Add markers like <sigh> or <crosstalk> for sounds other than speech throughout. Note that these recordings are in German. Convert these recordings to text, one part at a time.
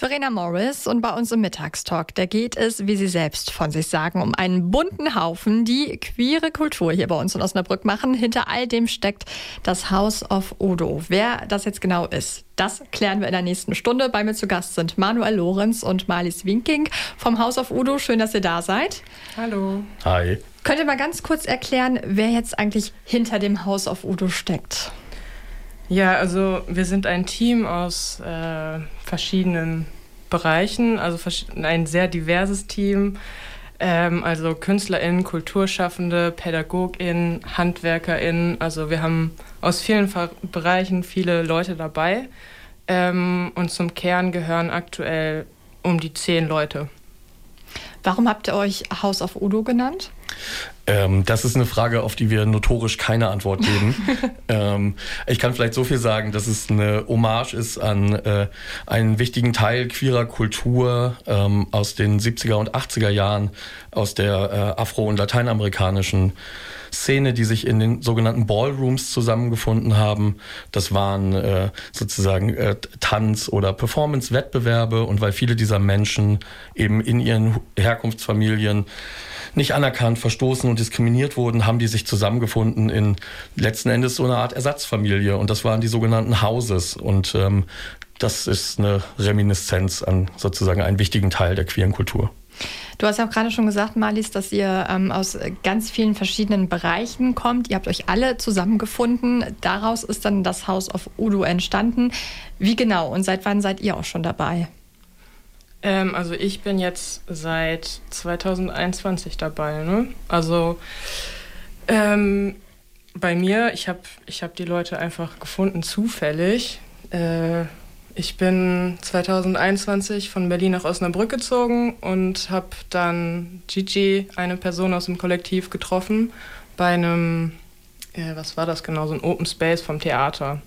Verena Morris und bei uns im Mittagstalk, da geht es, wie Sie selbst von sich sagen, um einen bunten Haufen, die queere Kultur hier bei uns in Osnabrück machen. Hinter all dem steckt das House of Udo. Wer das jetzt genau ist, das klären wir in der nächsten Stunde. Bei mir zu Gast sind Manuel Lorenz und Marlies Winking vom House of Udo. Schön, dass ihr da seid. Hallo. Hi. Könnt ihr mal ganz kurz erklären, wer jetzt eigentlich hinter dem House of Udo steckt? Ja, also wir sind ein Team aus äh, verschiedenen Bereichen, also ein sehr diverses Team. Ähm, also KünstlerInnen, Kulturschaffende, PädagogInnen, HandwerkerInnen. Also wir haben aus vielen Bereichen viele Leute dabei. Ähm, und zum Kern gehören aktuell um die zehn Leute. Warum habt ihr euch House of Udo genannt? Ähm, das ist eine Frage, auf die wir notorisch keine Antwort geben. <laughs> ähm, ich kann vielleicht so viel sagen, dass es eine Hommage ist an äh, einen wichtigen Teil queerer Kultur ähm, aus den 70er und 80er Jahren, aus der äh, afro- und lateinamerikanischen Szene, die sich in den sogenannten Ballrooms zusammengefunden haben. Das waren äh, sozusagen äh, Tanz- oder Performance-Wettbewerbe und weil viele dieser Menschen eben in ihren Herkunftsfamilien nicht anerkannt, verstoßen und diskriminiert wurden, haben die sich zusammengefunden in letzten Endes so eine Art Ersatzfamilie. Und das waren die sogenannten Houses. Und ähm, das ist eine Reminiszenz an sozusagen einen wichtigen Teil der queeren Kultur. Du hast ja auch gerade schon gesagt, Marlies, dass ihr ähm, aus ganz vielen verschiedenen Bereichen kommt. Ihr habt euch alle zusammengefunden. Daraus ist dann das House of Udo entstanden. Wie genau und seit wann seid ihr auch schon dabei? Ähm, also ich bin jetzt seit 2021 dabei. Ne? Also ähm, bei mir, ich habe ich hab die Leute einfach gefunden zufällig. Äh, ich bin 2021 von Berlin nach Osnabrück gezogen und habe dann Gigi, eine Person aus dem Kollektiv, getroffen bei einem, äh, was war das genau, so ein Open Space vom Theater.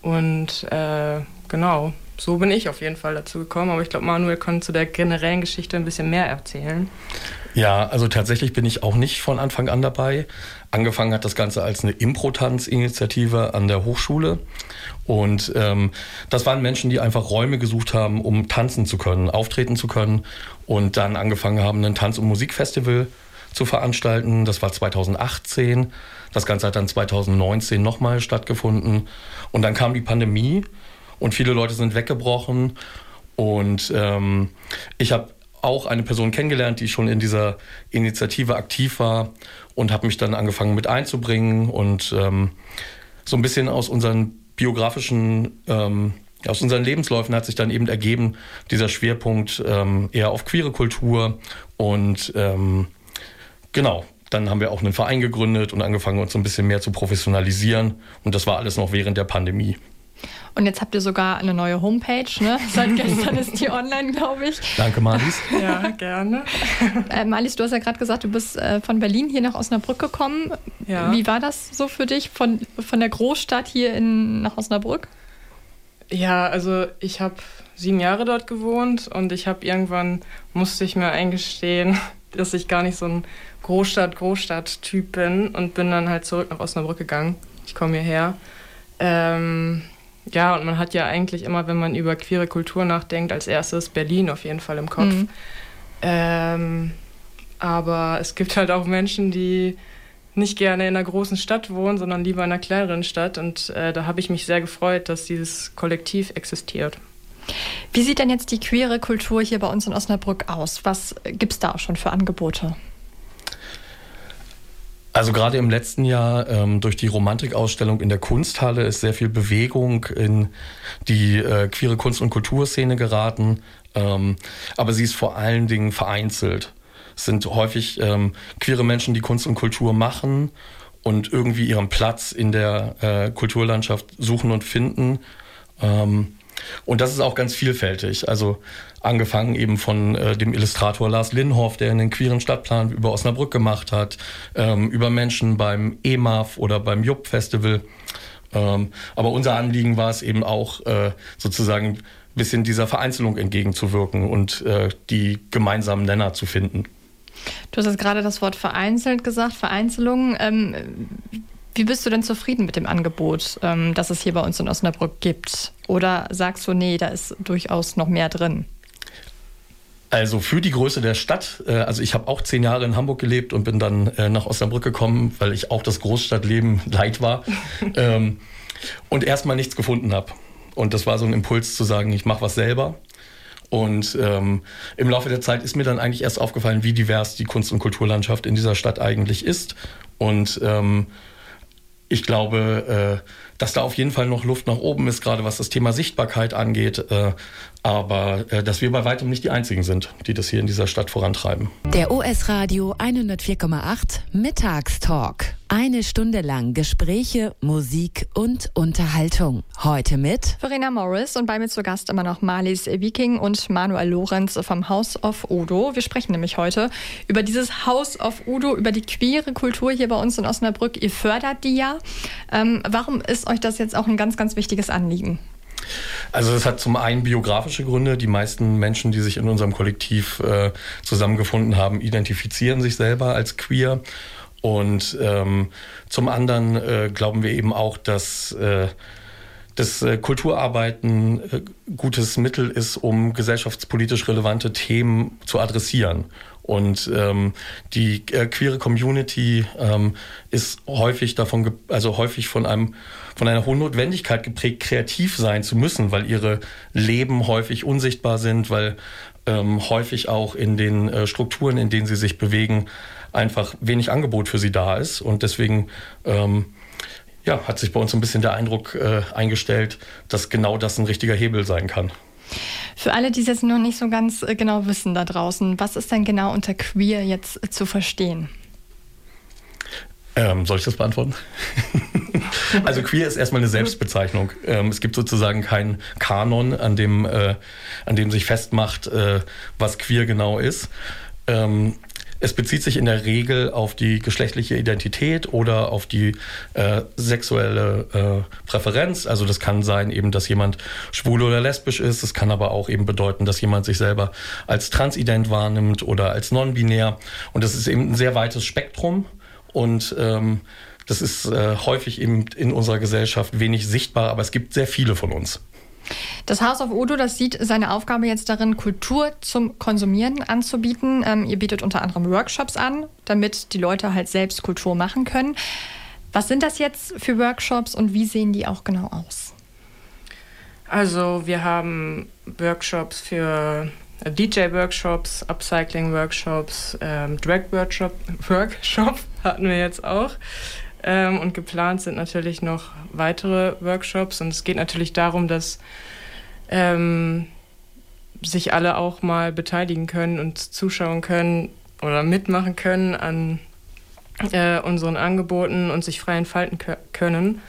Und äh, genau, so bin ich auf jeden Fall dazu gekommen. Aber ich glaube, Manuel kann zu der generellen Geschichte ein bisschen mehr erzählen. Ja, also tatsächlich bin ich auch nicht von Anfang an dabei. Angefangen hat das Ganze als eine Impro-Tanz-Initiative an der Hochschule. Und ähm, das waren Menschen, die einfach Räume gesucht haben, um tanzen zu können, auftreten zu können. Und dann angefangen haben, ein Tanz- und Musikfestival zu veranstalten. Das war 2018. Das Ganze hat dann 2019 nochmal stattgefunden. Und dann kam die Pandemie und viele Leute sind weggebrochen. Und ähm, ich habe auch eine Person kennengelernt, die schon in dieser Initiative aktiv war und habe mich dann angefangen mit einzubringen und ähm, so ein bisschen aus unseren biografischen, ähm, aus unseren Lebensläufen hat sich dann eben ergeben, dieser Schwerpunkt ähm, eher auf queere Kultur und ähm, genau, dann haben wir auch einen Verein gegründet und angefangen, uns so ein bisschen mehr zu professionalisieren und das war alles noch während der Pandemie. Und jetzt habt ihr sogar eine neue Homepage, ne? <laughs> Seit gestern ist die online, glaube ich. Danke, Marlies. <laughs> Ja, gerne. Äh, Marlies, du hast ja gerade gesagt, du bist äh, von Berlin hier nach Osnabrück gekommen. Ja. Wie war das so für dich von, von der Großstadt hier in, nach Osnabrück? Ja, also ich habe sieben Jahre dort gewohnt und ich habe irgendwann, musste ich mir eingestehen, <laughs> dass ich gar nicht so ein Großstadt-Großstadt-Typ bin und bin dann halt zurück nach Osnabrück gegangen. Ich komme hierher. Ähm, ja, und man hat ja eigentlich immer, wenn man über queere Kultur nachdenkt, als erstes Berlin auf jeden Fall im Kopf. Mhm. Ähm, aber es gibt halt auch Menschen, die nicht gerne in einer großen Stadt wohnen, sondern lieber in einer kleineren Stadt. Und äh, da habe ich mich sehr gefreut, dass dieses Kollektiv existiert. Wie sieht denn jetzt die queere Kultur hier bei uns in Osnabrück aus? Was gibt es da auch schon für Angebote? Also gerade im letzten Jahr ähm, durch die Romantikausstellung in der Kunsthalle ist sehr viel Bewegung in die äh, queere Kunst- und Kulturszene geraten. Ähm, aber sie ist vor allen Dingen vereinzelt. Es sind häufig ähm, queere Menschen, die Kunst und Kultur machen und irgendwie ihren Platz in der äh, Kulturlandschaft suchen und finden. Ähm, und das ist auch ganz vielfältig. Also angefangen eben von äh, dem Illustrator Lars Linhoff, der einen queeren Stadtplan über Osnabrück gemacht hat, ähm, über Menschen beim EMAF oder beim Jupp Festival. Ähm, aber unser Anliegen war es eben auch äh, sozusagen ein bisschen dieser Vereinzelung entgegenzuwirken und äh, die gemeinsamen Nenner zu finden. Du hast jetzt gerade das Wort vereinzelt gesagt, Vereinzelung. Ähm, Wie bist du denn zufrieden mit dem Angebot, ähm, das es hier bei uns in Osnabrück gibt? Oder sagst du, nee, da ist durchaus noch mehr drin? Also für die Größe der Stadt, äh, also ich habe auch zehn Jahre in Hamburg gelebt und bin dann äh, nach Osnabrück gekommen, weil ich auch das Großstadtleben <laughs> leid war ähm, und erstmal nichts gefunden habe. Und das war so ein Impuls zu sagen, ich mache was selber. Und ähm, im Laufe der Zeit ist mir dann eigentlich erst aufgefallen, wie divers die Kunst- und Kulturlandschaft in dieser Stadt eigentlich ist. Und ähm, ich glaube, äh, dass da auf jeden Fall noch Luft nach oben ist, gerade was das Thema Sichtbarkeit angeht. Äh, aber äh, dass wir bei weitem nicht die Einzigen sind, die das hier in dieser Stadt vorantreiben. Der OS Radio 104,8 Mittagstalk. Eine Stunde lang Gespräche, Musik und Unterhaltung. Heute mit Verena Morris und bei mir zu Gast immer noch Marlies Viking und Manuel Lorenz vom House of Udo. Wir sprechen nämlich heute über dieses House of Udo, über die queere Kultur hier bei uns in Osnabrück. Ihr fördert die ja. Ähm, warum ist euch das jetzt auch ein ganz, ganz wichtiges Anliegen? Also es hat zum einen biografische Gründe. Die meisten Menschen, die sich in unserem Kollektiv äh, zusammengefunden haben, identifizieren sich selber als queer. Und ähm, zum anderen äh, glauben wir eben auch, dass äh, das äh, Kulturarbeiten äh, gutes Mittel ist, um gesellschaftspolitisch relevante Themen zu adressieren. Und ähm, die äh, queere Community ähm, ist häufig davon, also häufig von einem von einer hohen Notwendigkeit geprägt, kreativ sein zu müssen, weil ihre Leben häufig unsichtbar sind, weil ähm, häufig auch in den äh, Strukturen, in denen sie sich bewegen, einfach wenig Angebot für sie da ist. Und deswegen ähm, ja, hat sich bei uns ein bisschen der Eindruck äh, eingestellt, dass genau das ein richtiger Hebel sein kann. Für alle, die es jetzt noch nicht so ganz äh, genau wissen da draußen, was ist denn genau unter queer jetzt äh, zu verstehen? Ähm, soll ich das beantworten? <laughs> also queer ist erstmal eine Selbstbezeichnung. Ähm, es gibt sozusagen keinen Kanon, an dem, äh, an dem sich festmacht, äh, was queer genau ist. Ähm, es bezieht sich in der Regel auf die geschlechtliche Identität oder auf die äh, sexuelle äh, Präferenz. Also das kann sein eben, dass jemand schwul oder lesbisch ist. Es kann aber auch eben bedeuten, dass jemand sich selber als transident wahrnimmt oder als non-binär. Und das ist eben ein sehr weites Spektrum. Und ähm, das ist äh, häufig eben in unserer Gesellschaft wenig sichtbar, aber es gibt sehr viele von uns. Das House of Udo, das sieht seine Aufgabe jetzt darin, Kultur zum Konsumieren anzubieten. Ähm, ihr bietet unter anderem Workshops an, damit die Leute halt selbst Kultur machen können. Was sind das jetzt für Workshops und wie sehen die auch genau aus? Also wir haben Workshops für äh, DJ-Workshops, Upcycling-Workshops, ähm, Drag-Workshop <laughs> Workshop hatten wir jetzt auch. Ähm, und geplant sind natürlich noch weitere Workshops. Und es geht natürlich darum, dass ähm, sich alle auch mal beteiligen können und zuschauen können oder mitmachen können an äh, unseren Angeboten und sich frei entfalten können.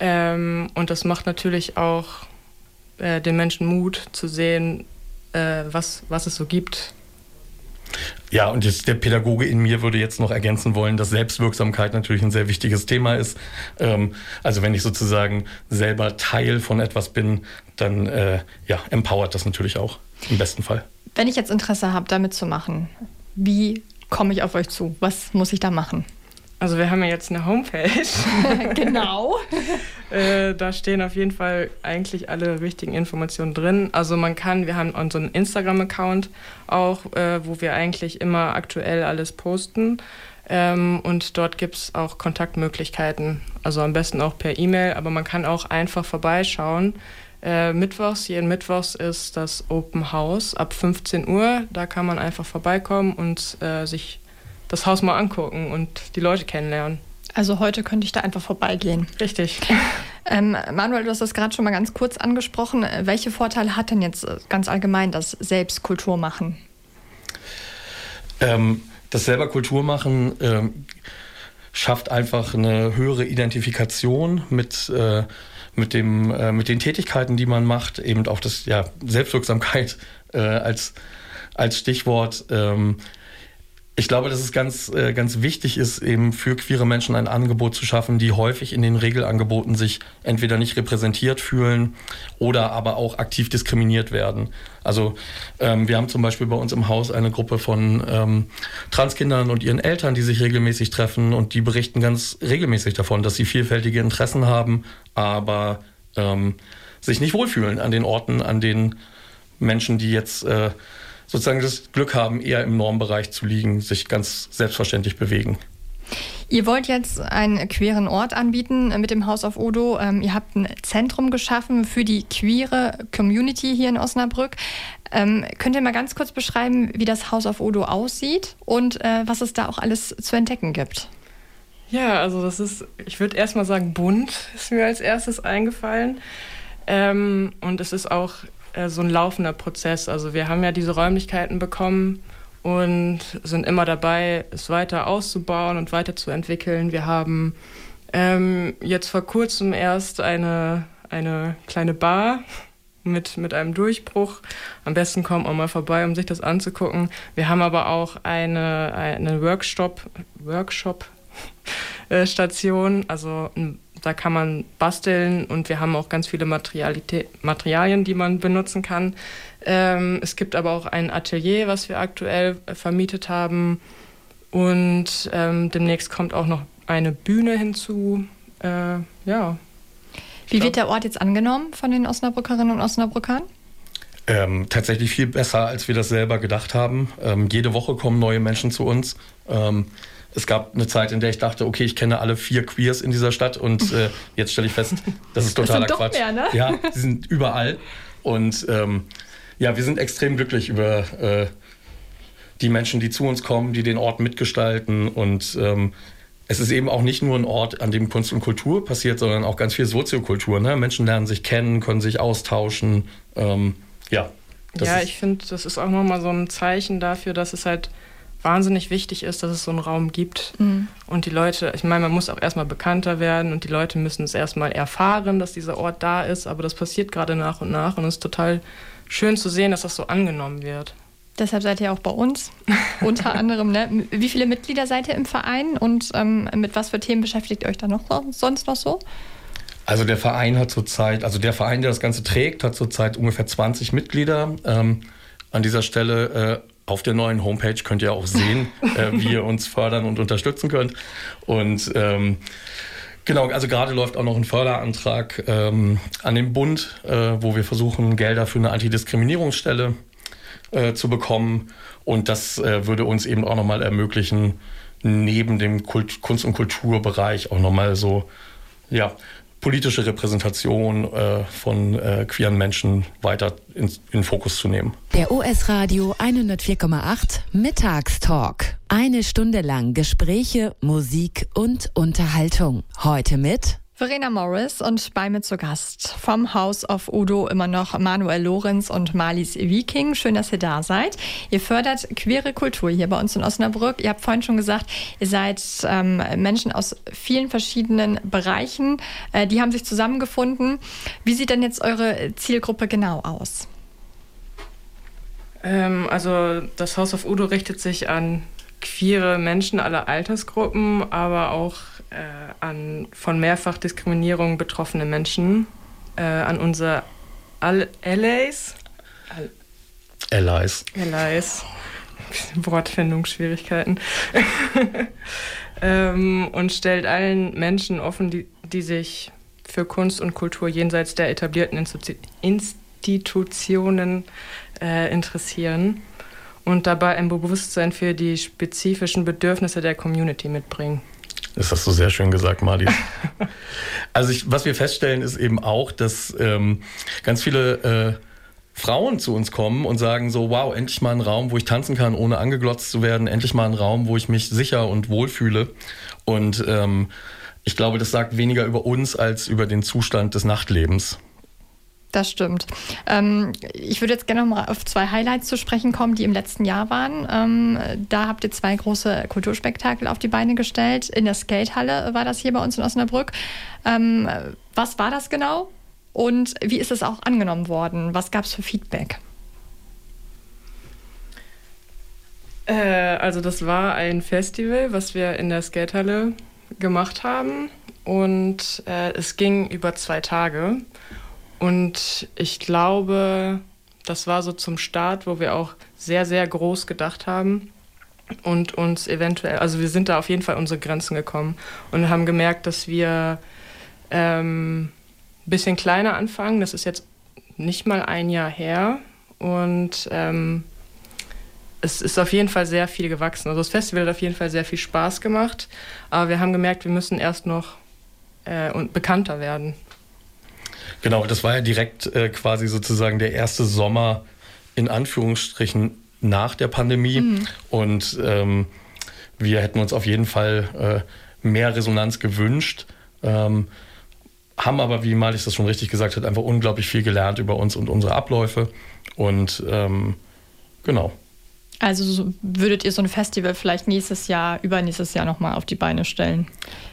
Ähm, und das macht natürlich auch äh, den Menschen Mut zu sehen, äh, was, was es so gibt. Ja, und jetzt der Pädagoge in mir würde jetzt noch ergänzen wollen, dass Selbstwirksamkeit natürlich ein sehr wichtiges Thema ist. Ähm, also wenn ich sozusagen selber Teil von etwas bin, dann äh, ja, empowert das natürlich auch im besten Fall. Wenn ich jetzt Interesse habe, damit zu machen, wie komme ich auf euch zu? Was muss ich da machen? Also wir haben ja jetzt eine Homepage. <laughs> genau. <laughs> äh, da stehen auf jeden Fall eigentlich alle wichtigen Informationen drin. Also man kann, wir haben unseren Instagram-Account auch, äh, wo wir eigentlich immer aktuell alles posten. Ähm, und dort gibt es auch Kontaktmöglichkeiten. Also am besten auch per E-Mail, aber man kann auch einfach vorbeischauen. Äh, Mittwochs, jeden Mittwochs ist das Open House ab 15 Uhr. Da kann man einfach vorbeikommen und äh, sich das Haus mal angucken und die Leute kennenlernen. Also heute könnte ich da einfach vorbeigehen. Richtig. <laughs> Ähm, Manuel, du hast das gerade schon mal ganz kurz angesprochen. Welche Vorteile hat denn jetzt ganz allgemein das Selbstkultur machen? Ähm, das selber Kultur machen ähm, schafft einfach eine höhere Identifikation mit, äh, mit, dem, äh, mit den Tätigkeiten, die man macht. Eben auch das ja, Selbstwirksamkeit äh, als, als Stichwort. Ähm, ich glaube, dass es ganz, äh, ganz wichtig ist, eben für queere Menschen ein Angebot zu schaffen, die häufig in den Regelangeboten sich entweder nicht repräsentiert fühlen oder aber auch aktiv diskriminiert werden. Also ähm, wir haben zum Beispiel bei uns im Haus eine Gruppe von ähm, Transkindern und ihren Eltern, die sich regelmäßig treffen und die berichten ganz regelmäßig davon, dass sie vielfältige Interessen haben, aber ähm, sich nicht wohlfühlen an den Orten, an denen Menschen, die jetzt äh, sozusagen das Glück haben, eher im Normbereich zu liegen, sich ganz selbstverständlich bewegen. Ihr wollt jetzt einen queeren Ort anbieten mit dem Haus auf Odo. Ähm, ihr habt ein Zentrum geschaffen für die queere Community hier in Osnabrück. Ähm, könnt ihr mal ganz kurz beschreiben, wie das Haus auf Odo aussieht und äh, was es da auch alles zu entdecken gibt? Ja, also das ist, ich würde erstmal sagen, bunt ist mir als erstes eingefallen. Ähm, und es ist auch äh, so ein laufender Prozess. Also wir haben ja diese Räumlichkeiten bekommen und sind immer dabei, es weiter auszubauen und weiterzuentwickeln. Wir haben ähm, jetzt vor kurzem erst eine, eine kleine Bar mit, mit einem Durchbruch. Am besten kommt man mal vorbei, um sich das anzugucken. Wir haben aber auch eine, eine Workshop, Workshop <laughs> äh, Station, also ein da kann man basteln und wir haben auch ganz viele Materialien, die man benutzen kann. Ähm, es gibt aber auch ein Atelier, was wir aktuell äh, vermietet haben. Und ähm, demnächst kommt auch noch eine Bühne hinzu. Äh, ja. Wie wird der Ort jetzt angenommen von den Osnabrückerinnen und Osnabrückern? Ähm, tatsächlich viel besser, als wir das selber gedacht haben. Ähm, jede Woche kommen neue Menschen zu uns. Es gab eine Zeit, in der ich dachte, okay, ich kenne alle vier Queers in dieser Stadt und äh, jetzt stelle ich fest, das ist totaler das Quatsch. Mehr, ne? Ja, sie sind überall. Und ähm, ja, wir sind extrem glücklich über äh, die Menschen, die zu uns kommen, die den Ort mitgestalten. Und ähm, es ist eben auch nicht nur ein Ort, an dem Kunst und Kultur passiert, sondern auch ganz viel Soziokultur. Ne? Menschen lernen sich kennen, können sich austauschen. Ähm, ja. ja, ich finde, das ist auch nochmal so ein Zeichen dafür, dass es halt wahnsinnig wichtig ist, dass es so einen Raum gibt. Mhm. Und die Leute, ich meine, man muss auch erstmal bekannter werden und die Leute müssen es erstmal erfahren, dass dieser Ort da ist. Aber das passiert gerade nach und nach und es ist total schön zu sehen, dass das so angenommen wird. Deshalb seid ihr auch bei uns, <laughs> unter anderem. Ne? Wie viele Mitglieder seid ihr im Verein und ähm, mit was für Themen beschäftigt ihr euch da noch sonst noch so? Also der Verein hat zurzeit, also der Verein, der das Ganze trägt, hat zurzeit ungefähr 20 Mitglieder. Ähm, an dieser Stelle äh, auf der neuen Homepage könnt ihr auch sehen, <laughs> äh, wie ihr uns fördern und unterstützen könnt. Und ähm, Genau, also gerade läuft auch noch ein Förderantrag ähm, an den Bund, äh, wo wir versuchen, Gelder für eine Antidiskriminierungsstelle äh, zu bekommen. Und das äh, würde uns eben auch nochmal ermöglichen, neben dem Kult Kunst- und Kulturbereich auch nochmal so ja, politische Repräsentation äh, von äh, queeren Menschen weiter in, in Fokus zu nehmen. Der US Radio 104,8 Mittagstalk. Eine Stunde lang Gespräche, Musik und Unterhaltung. Heute mit Verena Morris und bei mir zu Gast vom House of Udo immer noch Manuel Lorenz und Marlies Viking. Schön, dass ihr da seid. Ihr fördert queere Kultur hier bei uns in Osnabrück. Ihr habt vorhin schon gesagt, ihr seid ähm, Menschen aus vielen verschiedenen Bereichen. Äh, die haben sich zusammengefunden. Wie sieht denn jetzt eure Zielgruppe genau aus? Ähm, also das House of Udo richtet sich an queere Menschen aller Altersgruppen, aber auch äh, an von Mehrfachdiskriminierung betroffene Menschen, äh, an unsere Al Allies. Al Allies. Allies. <laughs> Wortfindungsschwierigkeiten. <laughs> ähm, und stellt allen Menschen offen, die, die sich für Kunst und Kultur jenseits der etablierten Institutionen äh, interessieren und dabei ein Bewusstsein für die spezifischen Bedürfnisse der Community mitbringen. Das hast du sehr schön gesagt, Marlies. <laughs> also ich, was wir feststellen, ist eben auch, dass ähm, ganz viele äh, Frauen zu uns kommen und sagen so, wow, endlich mal ein Raum, wo ich tanzen kann, ohne angeglotzt zu werden, endlich mal ein Raum, wo ich mich sicher und wohl fühle. Und ähm, ich glaube, das sagt weniger über uns als über den Zustand des Nachtlebens. Das stimmt. Ähm, ich würde jetzt gerne noch mal auf zwei Highlights zu sprechen kommen, die im letzten Jahr waren. Ähm, da habt ihr zwei große Kulturspektakel auf die Beine gestellt. In der Skatehalle war das hier bei uns in Osnabrück. Ähm, was war das genau? Und wie ist es auch angenommen worden? Was gab es für Feedback? Äh, also das war ein Festival, was wir in der Skatehalle gemacht haben. Und äh, es ging über zwei Tage. Und ich glaube, das war so zum Start, wo wir auch sehr, sehr groß gedacht haben und uns eventuell, also wir sind da auf jeden Fall unsere Grenzen gekommen und haben gemerkt, dass wir ähm, ein bisschen kleiner anfangen. Das ist jetzt nicht mal ein Jahr her und ähm, es ist auf jeden Fall sehr viel gewachsen. Also das Festival hat auf jeden Fall sehr viel Spaß gemacht, aber wir haben gemerkt, wir müssen erst noch äh, bekannter werden. Genau, das war ja direkt äh, quasi sozusagen der erste Sommer in Anführungsstrichen nach der Pandemie. Mhm. Und ähm, wir hätten uns auf jeden Fall äh, mehr Resonanz gewünscht. Ähm, haben aber, wie Malis das schon richtig gesagt hat, einfach unglaublich viel gelernt über uns und unsere Abläufe. Und ähm, genau. Also so würdet ihr so ein Festival vielleicht nächstes Jahr, übernächstes Jahr nochmal auf die Beine stellen,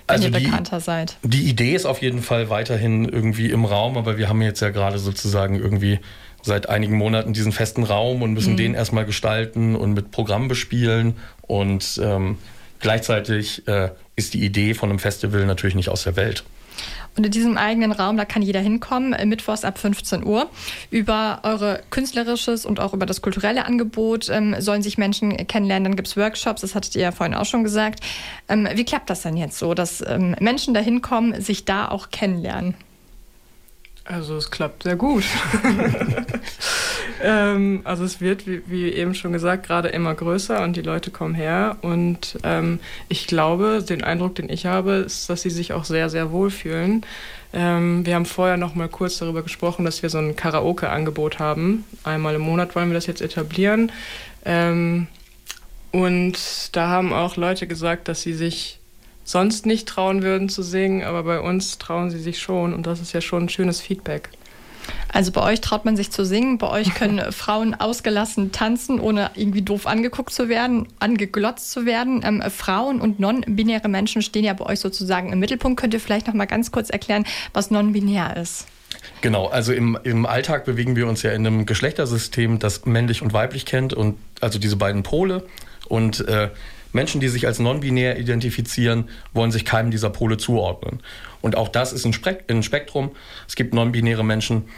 wenn also ihr die, bekannter seid? Die Idee ist auf jeden Fall weiterhin irgendwie im Raum, aber wir haben jetzt ja gerade sozusagen irgendwie seit einigen Monaten diesen festen Raum und müssen mhm. den erstmal gestalten und mit Programm bespielen. Und ähm, gleichzeitig äh, ist die Idee von einem Festival natürlich nicht aus der Welt. Und in diesem eigenen Raum, da kann jeder hinkommen, äh, mittwochs ab 15 Uhr. Über eure künstlerisches und auch über das kulturelle Angebot ähm, sollen sich Menschen kennenlernen. Dann gibt es Workshops, das hattet ihr ja vorhin auch schon gesagt. Ähm, wie klappt das denn jetzt so, dass ähm, Menschen da hinkommen, sich da auch kennenlernen? Also es klappt sehr gut. <laughs> ähm, also es wird, wie, wie, eben schon gesagt, gerade immer größer und die Leute kommen her. Und ähm, ich glaube, den Eindruck, den ich habe, ist, dass sie sich auch sehr, sehr wohlfühlen. Ähm, wir haben vorher noch mal kurz darüber gesprochen, dass wir so ein Karaoke-Angebot haben. Einmal im Monat wollen wir das jetzt etablieren. Ähm, und da haben auch Leute gesagt, dass sie sich sonst nicht trauen würden zu singen, aber bei uns trauen sie sich schon und das ist ja schon ein schönes Feedback. Also bei euch traut man sich zu singen, bei euch können <laughs> Frauen ausgelassen tanzen, ohne irgendwie doof angeguckt zu werden, angeglotzt zu werden. Ähm, Frauen und non-binäre Menschen stehen ja bei euch sozusagen im Mittelpunkt. Könnt ihr vielleicht noch mal ganz kurz erklären, was non-binär ist? Genau, also im, im Alltag bewegen wir uns ja in einem Geschlechtersystem, das männlich und weiblich kennt und also diese beiden Pole. Und äh, Menschen, die sich als non-binär identifizieren, wollen sich keinem dieser Pole zuordnen. Und auch das ist ein, Spektrum. Es gibt non-binäre Menschen,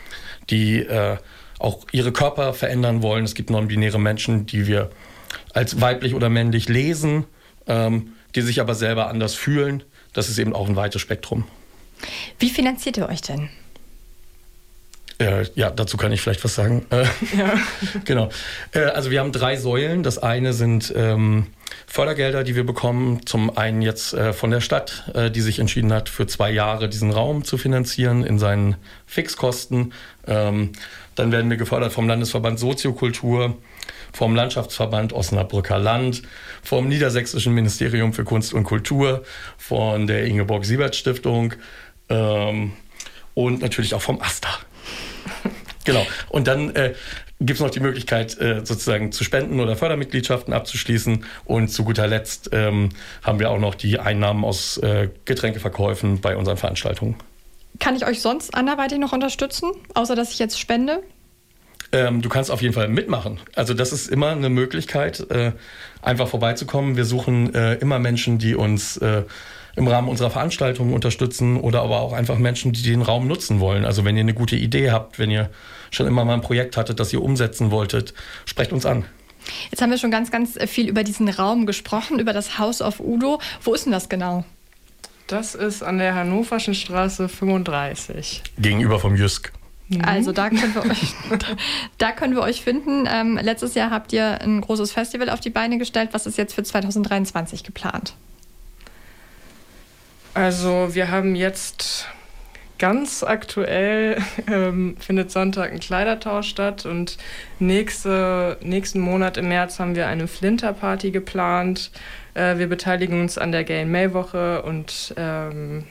die äh, auch ihre Körper verändern wollen. Es gibt non-binäre Menschen, die wir als weiblich oder männlich lesen, ähm, die sich aber selber anders fühlen. Das ist eben auch ein weites Spektrum. Wie finanziert ihr euch denn? Äh, ja, dazu kann ich vielleicht was sagen. Äh, ja. <laughs> genau. Äh, also wir haben drei Säulen. Das eine sind ähm, Fördergelder, die wir bekommen. Zum einen jetzt äh, von der Stadt, äh, die sich entschieden hat, für zwei Jahre diesen Raum zu finanzieren in seinen Fixkosten. Ähm, dann werden wir gefördert vom Landesverband Soziokultur, vom Landschaftsverband Osnabrücker Land, vom Niedersächsischen Ministerium für Kunst und Kultur, von der Ingeborg-Siebert-Stiftung ähm, und natürlich auch vom AStA. <laughs> Genau. Und dann äh, gibt es noch die Möglichkeit, äh, sozusagen zu spenden oder Fördermitgliedschaften abzuschließen. Und zu guter Letzt ähm, haben wir auch noch die Einnahmen aus äh, Getränkeverkäufen bei unseren Veranstaltungen. Kann ich euch sonst anderweitig noch unterstützen, außer dass ich jetzt spende? Ähm, du kannst auf jeden Fall mitmachen. Also das ist immer eine Möglichkeit, äh, einfach vorbeizukommen. Wir suchen äh, immer Menschen, die uns äh, im Rahmen unserer Veranstaltungen unterstützen oder aber auch einfach Menschen, die den Raum nutzen wollen. Also wenn ihr eine gute Idee habt, wenn ihr schon immer mal ein Projekt hattet, das ihr umsetzen wolltet, sprecht uns an. Jetzt haben wir schon ganz, ganz viel über diesen Raum gesprochen, über das Haus auf Udo. Wo ist denn das genau? Das ist an der Hannoverschen Straße 35. Gegenüber vom Jüsk. Mhm. Also da können wir euch, <laughs> da können wir euch finden. Ähm, letztes Jahr habt ihr ein großes Festival auf die Beine gestellt. Was ist jetzt für 2023 geplant? Also wir haben jetzt ganz aktuell <laughs> ähm, findet Sonntag ein Kleidertausch statt und nächste, nächsten Monat im März haben wir eine Flinterparty geplant. Äh, wir beteiligen uns an der Gay May Woche und ähm,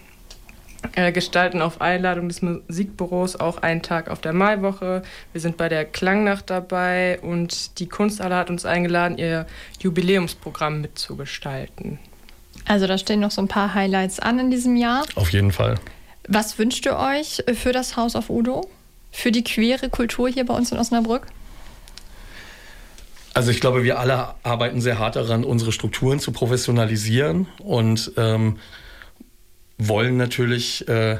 äh, gestalten auf Einladung des Musikbüros auch einen Tag auf der Maiwoche. Wir sind bei der Klangnacht dabei und die Kunsthalle hat uns eingeladen, ihr Jubiläumsprogramm mitzugestalten. Also da stehen noch so ein paar Highlights an in diesem Jahr. Auf jeden Fall. Was wünscht ihr euch für das Haus auf Udo? Für die queere Kultur hier bei uns in Osnabrück? Also ich glaube, wir alle arbeiten sehr hart daran, unsere Strukturen zu professionalisieren und ähm, wollen natürlich, äh,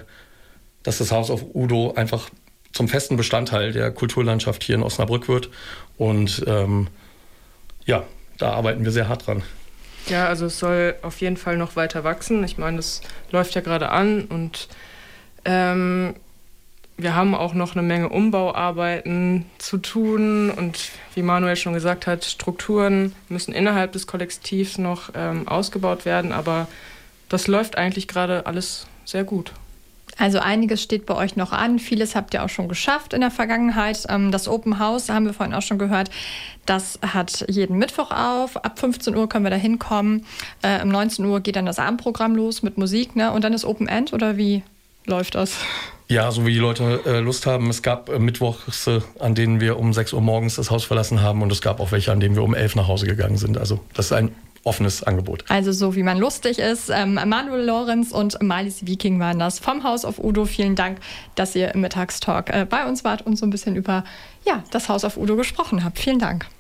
dass das Haus auf Udo einfach zum festen Bestandteil der Kulturlandschaft hier in Osnabrück wird. Und ähm, ja, da arbeiten wir sehr hart dran. Ja, also es soll auf jeden Fall noch weiter wachsen. Ich meine, das läuft ja gerade an und ähm, wir haben auch noch eine Menge Umbauarbeiten zu tun und wie Manuel schon gesagt hat, Strukturen müssen innerhalb des Kollektivs noch ähm, ausgebaut werden, aber das läuft eigentlich gerade alles sehr gut. Also einiges steht bei euch noch an. Vieles habt ihr auch schon geschafft in der Vergangenheit. Ähm, das Open House, haben wir vorhin auch schon gehört, das hat jeden Mittwoch auf. Ab 15 Uhr können wir da hinkommen. Äh, um 19 Uhr geht dann das Abendprogramm los mit Musik. Ne? Und dann ist Open End oder wie läuft das? Ja, so wie die Leute äh, Lust haben. Es gab äh, Mittwochs, äh, an denen wir um 6 Uhr morgens das Haus verlassen haben und es gab auch welche, an denen wir um 11 nach Hause gegangen sind. Also das ist ein offenes Angebot. Also so wie man lustig ist. Ähm, Manuel Lorenz und Malis Viking waren das vom Haus auf Udo. Vielen Dank, dass ihr im Mittagstalk äh, bei uns wart und so ein bisschen über ja, das Haus auf Udo gesprochen habt. Vielen Dank.